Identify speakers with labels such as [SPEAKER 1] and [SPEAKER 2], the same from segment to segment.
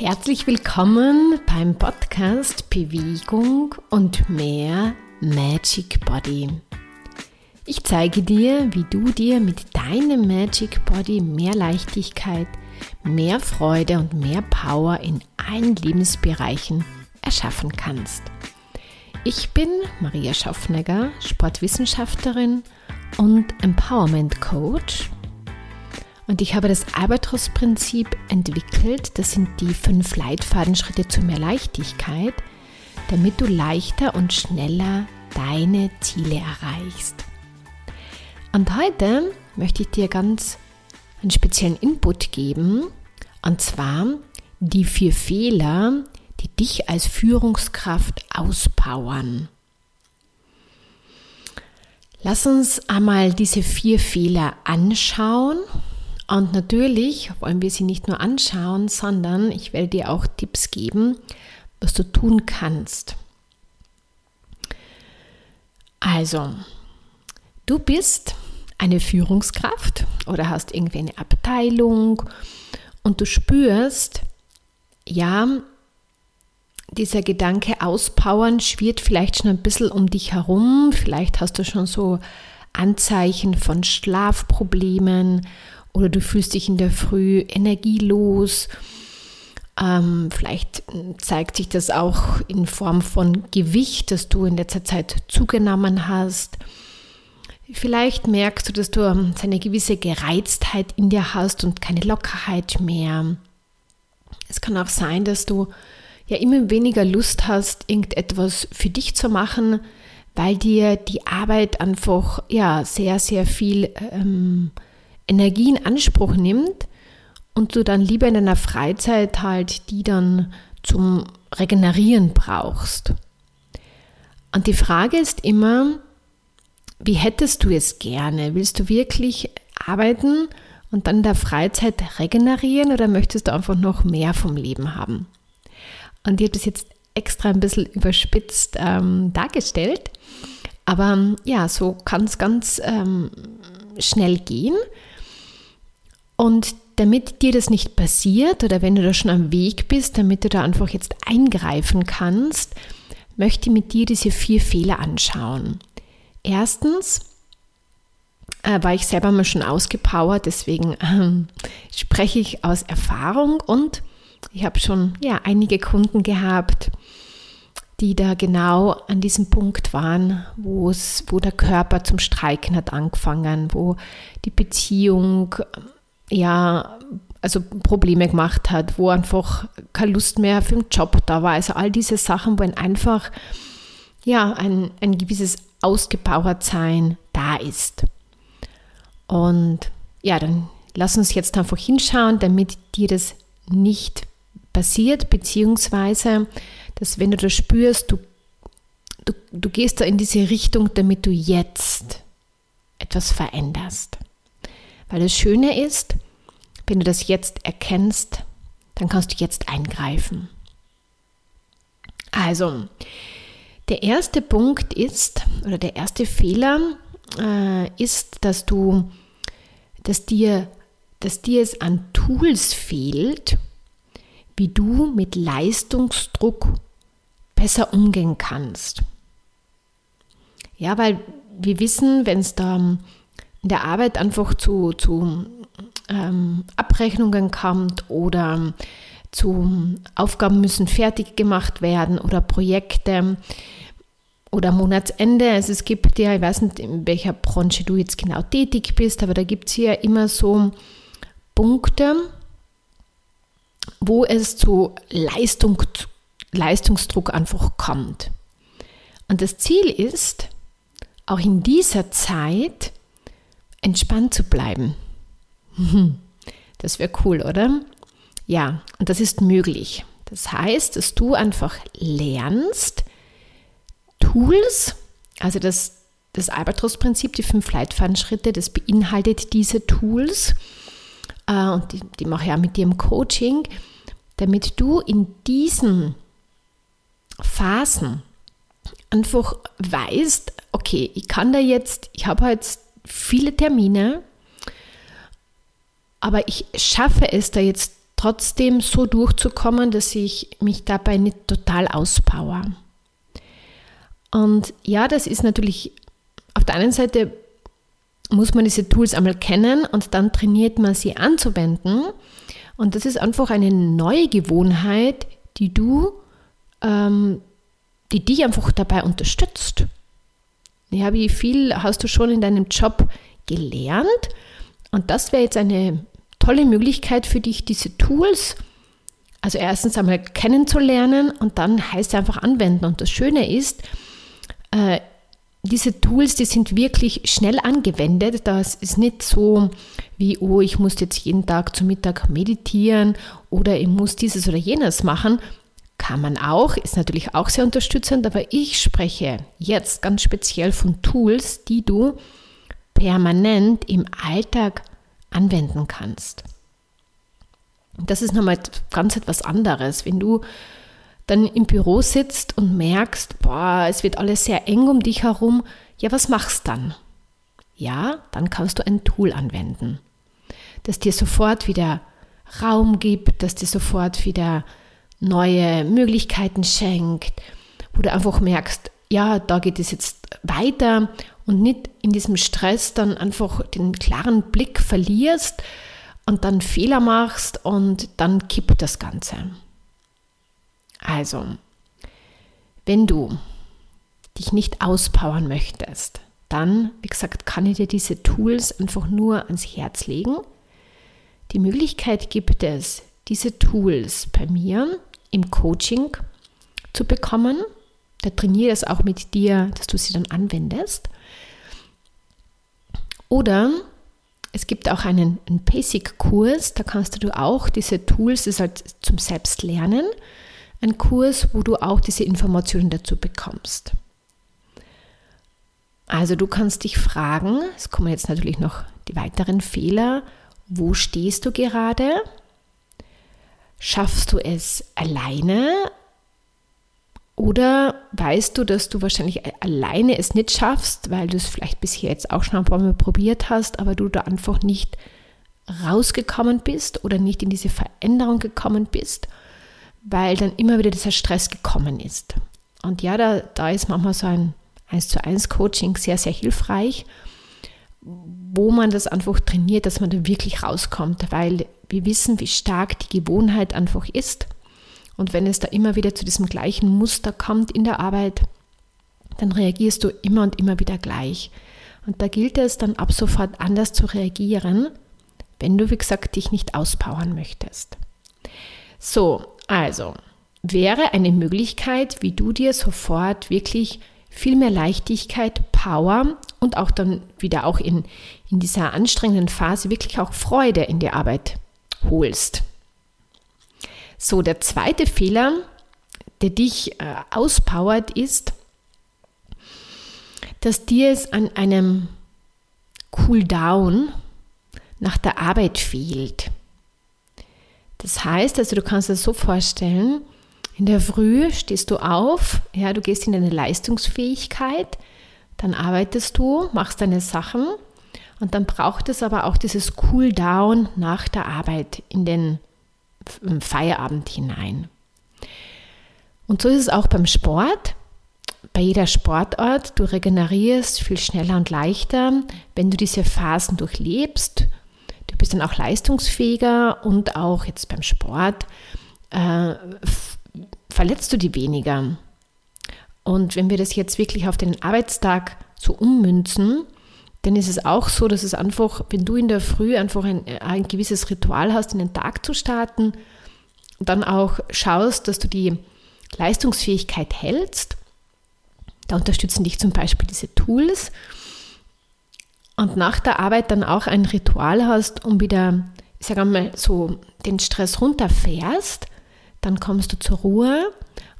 [SPEAKER 1] Herzlich willkommen beim Podcast Bewegung und mehr Magic Body. Ich zeige dir, wie du dir mit deinem Magic Body mehr Leichtigkeit, mehr Freude und mehr Power in allen Lebensbereichen erschaffen kannst. Ich bin Maria Schaffnegger, Sportwissenschaftlerin und Empowerment Coach und ich habe das Albatros-Prinzip entwickelt. Das sind die fünf Leitfadenschritte zu mehr Leichtigkeit, damit du leichter und schneller deine Ziele erreichst. Und heute möchte ich dir ganz einen speziellen Input geben, und zwar die vier Fehler, die dich als Führungskraft auspowern. Lass uns einmal diese vier Fehler anschauen und natürlich wollen wir sie nicht nur anschauen, sondern ich werde dir auch Tipps geben, was du tun kannst. Also, du bist eine Führungskraft oder hast irgendwie eine Abteilung und du spürst, ja, dieser Gedanke auspowern schwirrt vielleicht schon ein bisschen um dich herum. Vielleicht hast du schon so Anzeichen von Schlafproblemen oder du fühlst dich in der Früh energielos. Ähm, vielleicht zeigt sich das auch in Form von Gewicht, das du in letzter Zeit zugenommen hast. Vielleicht merkst du, dass du eine gewisse Gereiztheit in dir hast und keine Lockerheit mehr. Es kann auch sein, dass du ja immer weniger Lust hast, irgendetwas für dich zu machen, weil dir die Arbeit einfach ja sehr, sehr viel ähm, Energie in Anspruch nimmt und du dann lieber in deiner Freizeit halt die dann zum Regenerieren brauchst. Und die Frage ist immer, wie hättest du es gerne? Willst du wirklich arbeiten und dann in der Freizeit regenerieren oder möchtest du einfach noch mehr vom Leben haben? Und ich habe das jetzt extra ein bisschen überspitzt ähm, dargestellt. Aber ja, so kann es ganz ähm, schnell gehen. Und damit dir das nicht passiert oder wenn du da schon am Weg bist, damit du da einfach jetzt eingreifen kannst, möchte ich mit dir diese vier Fehler anschauen. Erstens äh, war ich selber mal schon ausgepowert, deswegen äh, spreche ich aus Erfahrung und ich habe schon ja einige Kunden gehabt, die da genau an diesem Punkt waren, wo wo der Körper zum Streiken hat angefangen, wo die Beziehung ja, also Probleme gemacht hat, wo einfach keine Lust mehr für den Job da war. Also all diese Sachen, wo ein einfach ja, ein, ein gewisses Ausgebauertsein da ist. Und ja, dann lass uns jetzt einfach hinschauen, damit dir das nicht passiert, beziehungsweise, dass wenn du das spürst, du, du, du gehst da in diese Richtung, damit du jetzt etwas veränderst. Weil das Schöne ist, wenn du das jetzt erkennst, dann kannst du jetzt eingreifen. Also, der erste Punkt ist, oder der erste Fehler äh, ist, dass du, dass dir, dass dir es an Tools fehlt, wie du mit Leistungsdruck besser umgehen kannst. Ja, weil wir wissen, wenn es da in der Arbeit einfach zu, zu ähm, Abrechnungen kommt oder zu Aufgaben müssen fertig gemacht werden oder Projekte oder Monatsende. Also es gibt ja, ich weiß nicht, in welcher Branche du jetzt genau tätig bist, aber da gibt es hier immer so Punkte, wo es zu Leistung, Leistungsdruck einfach kommt. Und das Ziel ist, auch in dieser Zeit entspannt zu bleiben. Das wäre cool, oder? Ja, und das ist möglich. Das heißt, dass du einfach lernst, Tools, also das, das Albatros-Prinzip, die fünf Leitfadenschritte, das beinhaltet diese Tools äh, und die, die mache ich auch mit dir im Coaching, damit du in diesen Phasen einfach weißt, okay, ich kann da jetzt, ich habe jetzt viele Termine, aber ich schaffe es da jetzt trotzdem so durchzukommen, dass ich mich dabei nicht total auspower. Und ja, das ist natürlich auf der einen Seite muss man diese Tools einmal kennen und dann trainiert man sie anzuwenden. Und das ist einfach eine neue Gewohnheit, die du, ähm, die dich einfach dabei unterstützt. Ja, wie viel hast du schon in deinem Job gelernt? Und das wäre jetzt eine tolle Möglichkeit für dich, diese Tools, also erstens einmal kennenzulernen und dann heißt es einfach anwenden. Und das Schöne ist, äh, diese Tools, die sind wirklich schnell angewendet. Das ist nicht so wie, oh, ich muss jetzt jeden Tag zum Mittag meditieren oder ich muss dieses oder jenes machen. Kann man auch, ist natürlich auch sehr unterstützend, aber ich spreche jetzt ganz speziell von Tools, die du permanent im Alltag anwenden kannst. Das ist nochmal ganz etwas anderes. Wenn du dann im Büro sitzt und merkst, boah, es wird alles sehr eng um dich herum, ja, was machst dann? Ja, dann kannst du ein Tool anwenden, das dir sofort wieder Raum gibt, das dir sofort wieder neue Möglichkeiten schenkt, wo du einfach merkst, ja, da geht es jetzt weiter und nicht in diesem Stress dann einfach den klaren Blick verlierst und dann Fehler machst und dann kippt das Ganze. Also, wenn du dich nicht auspowern möchtest, dann, wie gesagt, kann ich dir diese Tools einfach nur ans Herz legen. Die Möglichkeit gibt es, diese Tools bei mir im Coaching zu bekommen. Da trainiere es auch mit dir, dass du sie dann anwendest. Oder es gibt auch einen, einen Basic-Kurs, da kannst du auch diese Tools, das ist halt zum Selbstlernen, ein Kurs, wo du auch diese Informationen dazu bekommst. Also du kannst dich fragen, es kommen jetzt natürlich noch die weiteren Fehler, wo stehst du gerade? Schaffst du es alleine? Oder weißt du, dass du wahrscheinlich alleine es nicht schaffst, weil du es vielleicht bisher jetzt auch schon ein paar Mal probiert hast, aber du da einfach nicht rausgekommen bist oder nicht in diese Veränderung gekommen bist? weil dann immer wieder dieser Stress gekommen ist. Und ja, da, da ist manchmal so ein 1 zu 1 Coaching sehr, sehr hilfreich, wo man das einfach trainiert, dass man da wirklich rauskommt, weil wir wissen, wie stark die Gewohnheit einfach ist. Und wenn es da immer wieder zu diesem gleichen Muster kommt in der Arbeit, dann reagierst du immer und immer wieder gleich. Und da gilt es dann ab sofort anders zu reagieren, wenn du, wie gesagt, dich nicht auspowern möchtest. So, also, wäre eine Möglichkeit, wie du dir sofort wirklich viel mehr Leichtigkeit, Power und auch dann wieder auch in, in dieser anstrengenden Phase wirklich auch Freude in die Arbeit holst. So, der zweite Fehler, der dich äh, auspowert, ist, dass dir es an einem Cooldown nach der Arbeit fehlt. Das heißt, also du kannst es so vorstellen, in der Früh stehst du auf, ja, du gehst in deine Leistungsfähigkeit, dann arbeitest du, machst deine Sachen und dann braucht es aber auch dieses Cool-Down nach der Arbeit in den Feierabend hinein. Und so ist es auch beim Sport. Bei jeder Sportart, du regenerierst viel schneller und leichter, wenn du diese Phasen durchlebst Du bist dann auch leistungsfähiger und auch jetzt beim Sport äh, verletzt du die weniger. Und wenn wir das jetzt wirklich auf den Arbeitstag so ummünzen, dann ist es auch so, dass es einfach, wenn du in der Früh einfach ein, ein gewisses Ritual hast, in den Tag zu starten, dann auch schaust, dass du die Leistungsfähigkeit hältst. Da unterstützen dich zum Beispiel diese Tools und nach der Arbeit dann auch ein Ritual hast, um wieder, ich sage mal, so den Stress runterfährst, dann kommst du zur Ruhe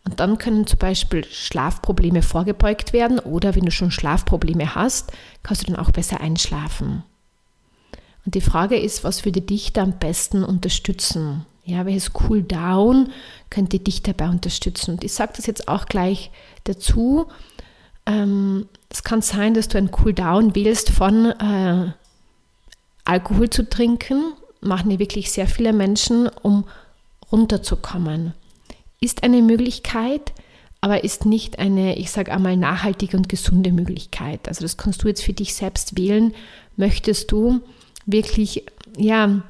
[SPEAKER 1] und dann können zum Beispiel Schlafprobleme vorgebeugt werden oder wenn du schon Schlafprobleme hast, kannst du dann auch besser einschlafen. Und die Frage ist, was würde dich da am besten unterstützen? Ja, welches Cool Down könnte dich dabei unterstützen? Und ich sage das jetzt auch gleich dazu. Ähm, es kann sein, dass du einen Cooldown wählst von äh, Alkohol zu trinken machen ja wirklich sehr viele Menschen, um runterzukommen. Ist eine Möglichkeit, aber ist nicht eine, ich sage einmal, nachhaltige und gesunde Möglichkeit. Also das kannst du jetzt für dich selbst wählen. Möchtest du wirklich, ja,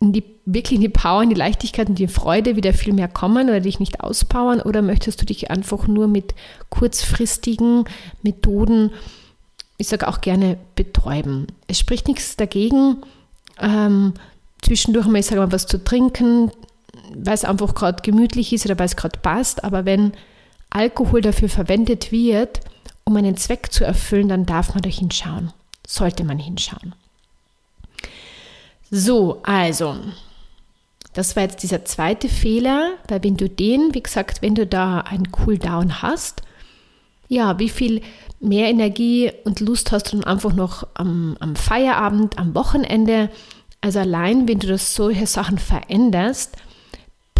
[SPEAKER 1] in die, wirklich in die Power, in die Leichtigkeit und die Freude wieder viel mehr kommen oder dich nicht auspowern oder möchtest du dich einfach nur mit kurzfristigen Methoden, ich sage auch gerne, betäuben? Es spricht nichts dagegen, ähm, zwischendurch mal, ich sage mal, was zu trinken, weil es einfach gerade gemütlich ist oder weil es gerade passt. Aber wenn Alkohol dafür verwendet wird, um einen Zweck zu erfüllen, dann darf man da hinschauen. Sollte man hinschauen. So, also, das war jetzt dieser zweite Fehler, weil wenn du den, wie gesagt, wenn du da einen Cooldown hast, ja, wie viel mehr Energie und Lust hast du dann einfach noch am, am Feierabend, am Wochenende. Also allein, wenn du das solche Sachen veränderst,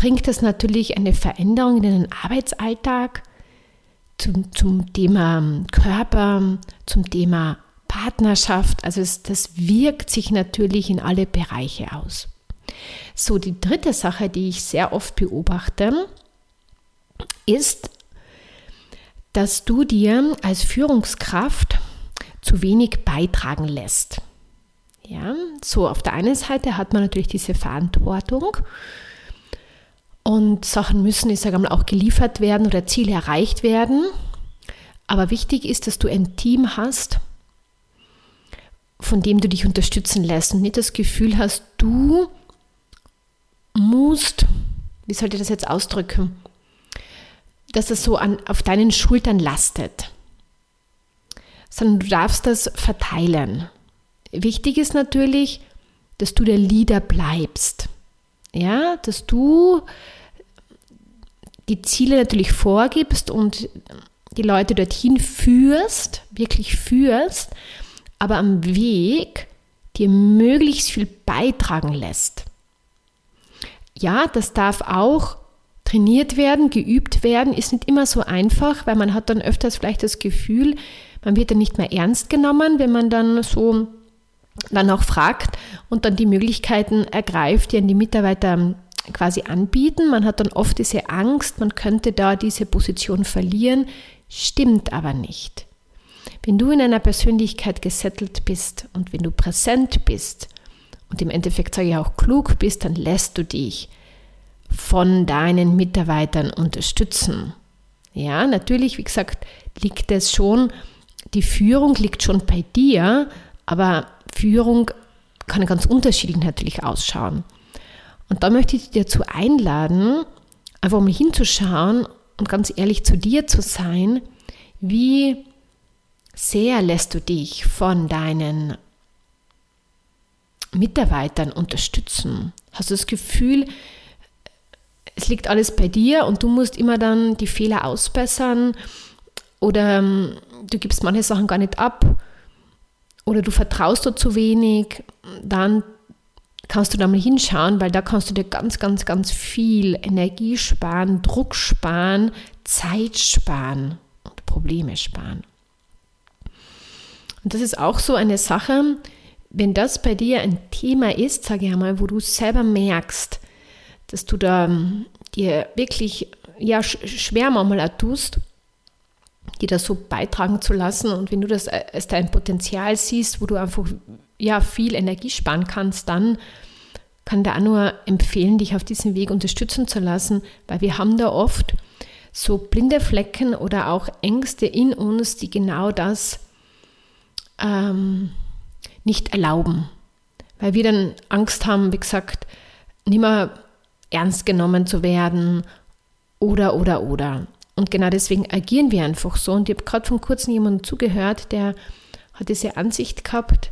[SPEAKER 1] bringt das natürlich eine Veränderung in deinen Arbeitsalltag zum, zum Thema Körper, zum Thema Partnerschaft. Also es, das wirkt sich natürlich in alle Bereiche aus. So, die dritte Sache, die ich sehr oft beobachte, ist, dass du dir als Führungskraft zu wenig beitragen lässt. Ja, so auf der einen Seite hat man natürlich diese Verantwortung und Sachen müssen, ich sage mal, auch geliefert werden oder Ziele erreicht werden. Aber wichtig ist, dass du ein Team hast, von dem du dich unterstützen lässt und nicht das Gefühl hast, du musst, wie soll ich das jetzt ausdrücken, dass das so an, auf deinen Schultern lastet, sondern du darfst das verteilen. Wichtig ist natürlich, dass du der Leader bleibst. Ja, dass du die Ziele natürlich vorgibst und die Leute dorthin führst, wirklich führst, aber am Weg dir möglichst viel beitragen lässt. Ja, das darf auch trainiert werden, geübt werden, ist nicht immer so einfach, weil man hat dann öfters vielleicht das Gefühl, man wird dann nicht mehr ernst genommen, wenn man dann so dann auch fragt und dann die Möglichkeiten ergreift, die an die Mitarbeiter quasi anbieten. Man hat dann oft diese Angst, man könnte da diese Position verlieren, stimmt aber nicht. Wenn du in einer Persönlichkeit gesettelt bist und wenn du präsent bist und im Endeffekt sage ich auch klug bist, dann lässt du dich von deinen Mitarbeitern unterstützen. Ja, natürlich, wie gesagt, liegt es schon, die Führung liegt schon bei dir, aber Führung kann ganz unterschiedlich natürlich ausschauen. Und da möchte ich dich dazu einladen, einfach mal hinzuschauen und ganz ehrlich zu dir zu sein, wie sehr lässt du dich von deinen Mitarbeitern unterstützen? Hast du das Gefühl, es liegt alles bei dir und du musst immer dann die Fehler ausbessern oder ähm, du gibst manche Sachen gar nicht ab oder du vertraust dir zu wenig, dann kannst du da mal hinschauen, weil da kannst du dir ganz, ganz, ganz viel Energie sparen, Druck sparen, Zeit sparen und Probleme sparen. Und das ist auch so eine Sache, wenn das bei dir ein Thema ist, sage ich einmal, wo du selber merkst, dass du da ähm, dir wirklich ja, schwer manchmal tust, die da so beitragen zu lassen. Und wenn du das als dein Potenzial siehst, wo du einfach ja, viel Energie sparen kannst, dann kann da auch nur empfehlen, dich auf diesem Weg unterstützen zu lassen, weil wir haben da oft so blinde Flecken oder auch Ängste in uns, die genau das ähm, nicht erlauben. Weil wir dann Angst haben, wie gesagt, nicht mehr ernst genommen zu werden oder, oder, oder. Und genau deswegen agieren wir einfach so. Und ich habe gerade von kurzem jemandem zugehört, der hat diese Ansicht gehabt,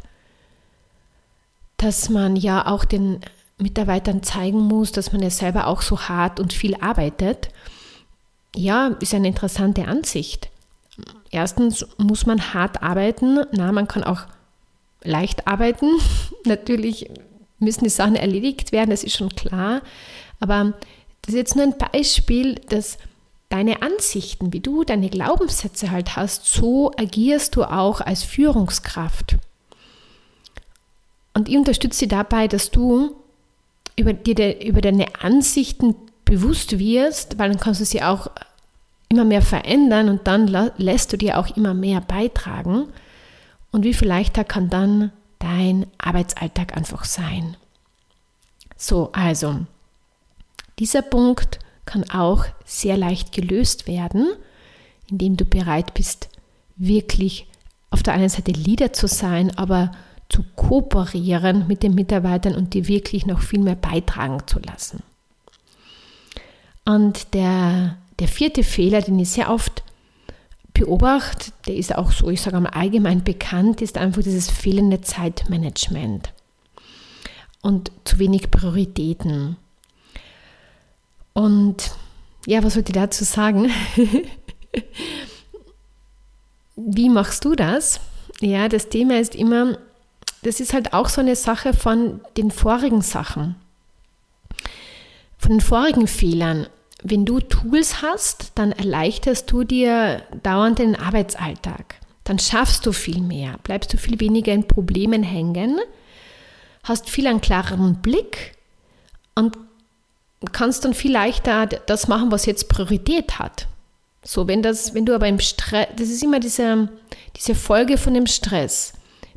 [SPEAKER 1] dass man ja auch den Mitarbeitern zeigen muss, dass man ja selber auch so hart und viel arbeitet. Ja, ist eine interessante Ansicht. Erstens muss man hart arbeiten. Na, man kann auch leicht arbeiten. Natürlich müssen die Sachen erledigt werden, das ist schon klar. Aber das ist jetzt nur ein Beispiel, dass deine Ansichten, wie du deine Glaubenssätze halt hast, so agierst du auch als Führungskraft. Und ich unterstütze dich dabei, dass du über, dir über deine Ansichten bewusst wirst, weil dann kannst du sie auch immer mehr verändern und dann lässt du dir auch immer mehr beitragen. Und wie viel leichter kann dann dein Arbeitsalltag einfach sein. So, also, dieser Punkt kann auch sehr leicht gelöst werden, indem du bereit bist, wirklich auf der einen Seite Leader zu sein, aber zu kooperieren mit den Mitarbeitern und die wirklich noch viel mehr beitragen zu lassen. Und der, der vierte Fehler, den ich sehr oft beobachte, der ist auch so, ich sage mal allgemein bekannt, ist einfach dieses fehlende Zeitmanagement und zu wenig Prioritäten. Und ja, was wollte ich dazu sagen? Wie machst du das? Ja, das Thema ist immer, das ist halt auch so eine Sache von den vorigen Sachen, von den vorigen Fehlern. Wenn du Tools hast, dann erleichterst du dir dauernd den Arbeitsalltag. Dann schaffst du viel mehr, bleibst du viel weniger in Problemen hängen, hast viel einen klareren Blick und kannst dann viel leichter das machen, was jetzt Priorität hat. So, wenn das, wenn du aber im Stress, das ist immer diese, diese Folge von dem Stress.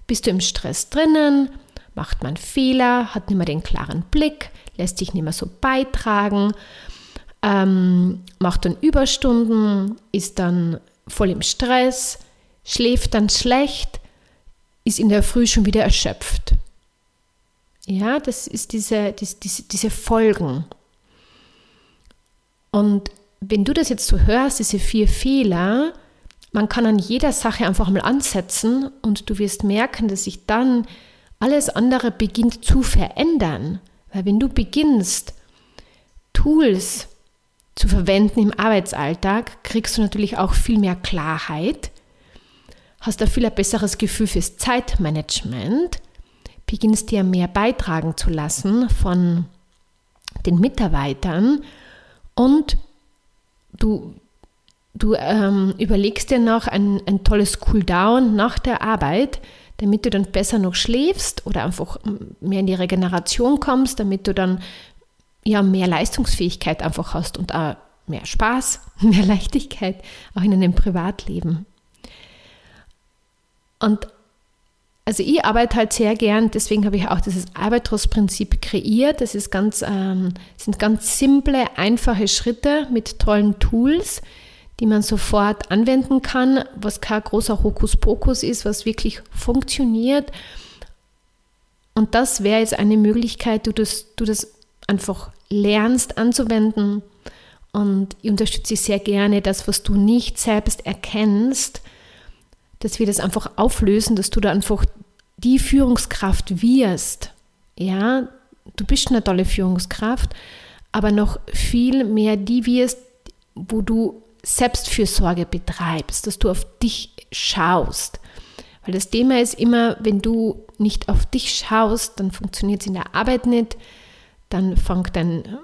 [SPEAKER 1] Bist du im Stress drinnen, macht man Fehler, hat nicht mehr den klaren Blick, lässt sich nicht mehr so beitragen, ähm, macht dann Überstunden, ist dann voll im Stress, schläft dann schlecht, ist in der Früh schon wieder erschöpft. Ja, das ist diese, diese, diese Folgen. Und wenn du das jetzt so hörst, diese vier Fehler, man kann an jeder Sache einfach mal ansetzen und du wirst merken, dass sich dann alles andere beginnt zu verändern. Weil wenn du beginnst, Tools zu verwenden im Arbeitsalltag, kriegst du natürlich auch viel mehr Klarheit, hast ein viel besseres Gefühl fürs Zeitmanagement, beginnst dir mehr beitragen zu lassen von den Mitarbeitern und du Du ähm, überlegst dir noch ein, ein tolles Cooldown nach der Arbeit, damit du dann besser noch schläfst oder einfach mehr in die Regeneration kommst, damit du dann ja mehr Leistungsfähigkeit einfach hast und auch mehr Spaß, mehr Leichtigkeit auch in einem Privatleben. Und also ich arbeite halt sehr gern, deswegen habe ich auch dieses Albatros-Prinzip kreiert. Das ist ganz, ähm, sind ganz simple, einfache Schritte mit tollen Tools, die man sofort anwenden kann, was kein großer Hokuspokus ist, was wirklich funktioniert. Und das wäre jetzt eine Möglichkeit, du das, du das einfach lernst anzuwenden. Und ich unterstütze sehr gerne, das, was du nicht selbst erkennst, dass wir das einfach auflösen, dass du da einfach die Führungskraft wirst. Ja, du bist eine tolle Führungskraft, aber noch viel mehr die wirst, wo du Selbstfürsorge betreibst, dass du auf dich schaust. Weil das Thema ist immer, wenn du nicht auf dich schaust, dann funktioniert es in der Arbeit nicht, dann fängt dein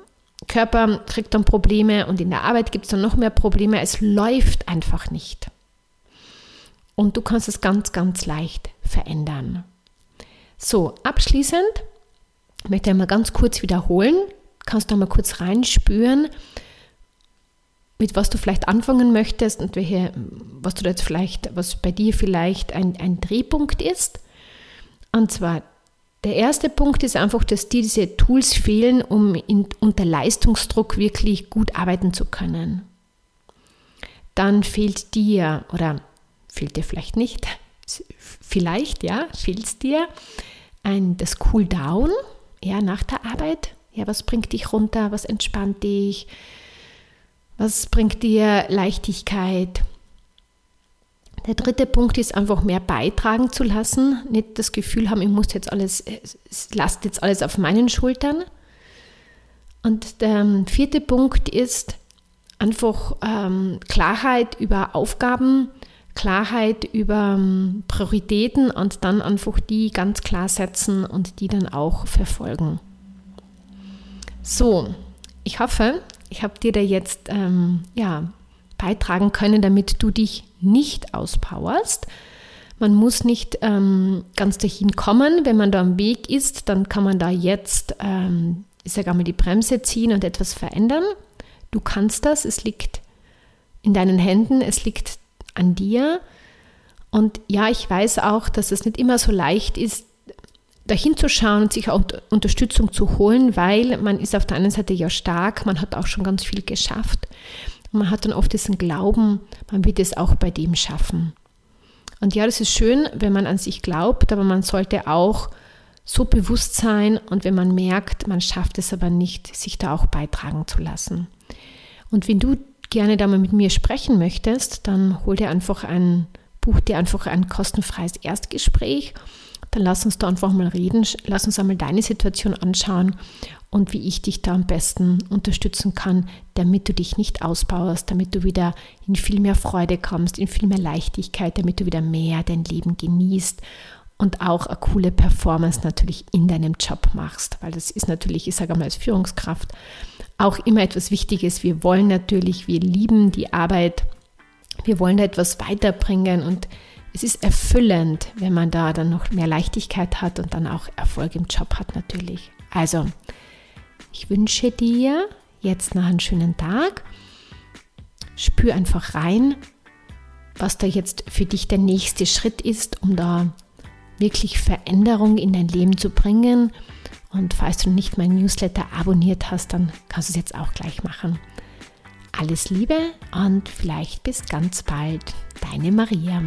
[SPEAKER 1] Körper, kriegt dann Probleme und in der Arbeit gibt es dann noch mehr Probleme. Es läuft einfach nicht. Und du kannst es ganz, ganz leicht verändern. So, abschließend möchte ich mal ganz kurz wiederholen. Kannst du mal kurz reinspüren, mit was du vielleicht anfangen möchtest und welche, was du jetzt vielleicht, was bei dir vielleicht ein, ein Drehpunkt ist. Und zwar der erste Punkt ist einfach, dass dir diese Tools fehlen, um in, unter Leistungsdruck wirklich gut arbeiten zu können. Dann fehlt dir, oder fehlt dir vielleicht nicht, vielleicht, ja, fehlt es dir ein, das Cooldown, ja, nach der Arbeit. Ja, was bringt dich runter, was entspannt dich, was bringt dir Leichtigkeit? Der dritte Punkt ist einfach mehr beitragen zu lassen, nicht das Gefühl haben, ich muss jetzt alles, es lasst jetzt alles auf meinen Schultern. Und der vierte Punkt ist einfach ähm, Klarheit über Aufgaben, Klarheit über ähm, Prioritäten und dann einfach die ganz klar setzen und die dann auch verfolgen. So, ich hoffe, ich habe dir da jetzt ähm, ja, beitragen können, damit du dich nicht auspowerst. Man muss nicht ähm, ganz dahin kommen. Wenn man da am Weg ist, dann kann man da jetzt, ähm, ich sage einmal, die Bremse ziehen und etwas verändern. Du kannst das, es liegt in deinen Händen, es liegt an dir. Und ja, ich weiß auch, dass es nicht immer so leicht ist, dahin zu schauen und sich auch Unterstützung zu holen, weil man ist auf der einen Seite ja stark, man hat auch schon ganz viel geschafft. Und man hat dann oft diesen Glauben, man wird es auch bei dem schaffen. Und ja, das ist schön, wenn man an sich glaubt, aber man sollte auch so bewusst sein und wenn man merkt, man schafft es aber nicht, sich da auch beitragen zu lassen. Und wenn du gerne da mal mit mir sprechen möchtest, dann hol dir einfach ein, buch dir einfach ein kostenfreies Erstgespräch. Dann lass uns da einfach mal reden, lass uns einmal deine Situation anschauen und wie ich dich da am besten unterstützen kann, damit du dich nicht ausbaust, damit du wieder in viel mehr Freude kommst, in viel mehr Leichtigkeit, damit du wieder mehr dein Leben genießt und auch eine coole Performance natürlich in deinem Job machst, weil das ist natürlich, ich sage mal als Führungskraft, auch immer etwas Wichtiges. Wir wollen natürlich, wir lieben die Arbeit, wir wollen da etwas weiterbringen und es ist erfüllend, wenn man da dann noch mehr Leichtigkeit hat und dann auch Erfolg im Job hat natürlich. Also, ich wünsche dir jetzt noch einen schönen Tag. Spür einfach rein, was da jetzt für dich der nächste Schritt ist, um da wirklich Veränderung in dein Leben zu bringen. Und falls du nicht mein Newsletter abonniert hast, dann kannst du es jetzt auch gleich machen. Alles Liebe und vielleicht bis ganz bald. Deine Maria.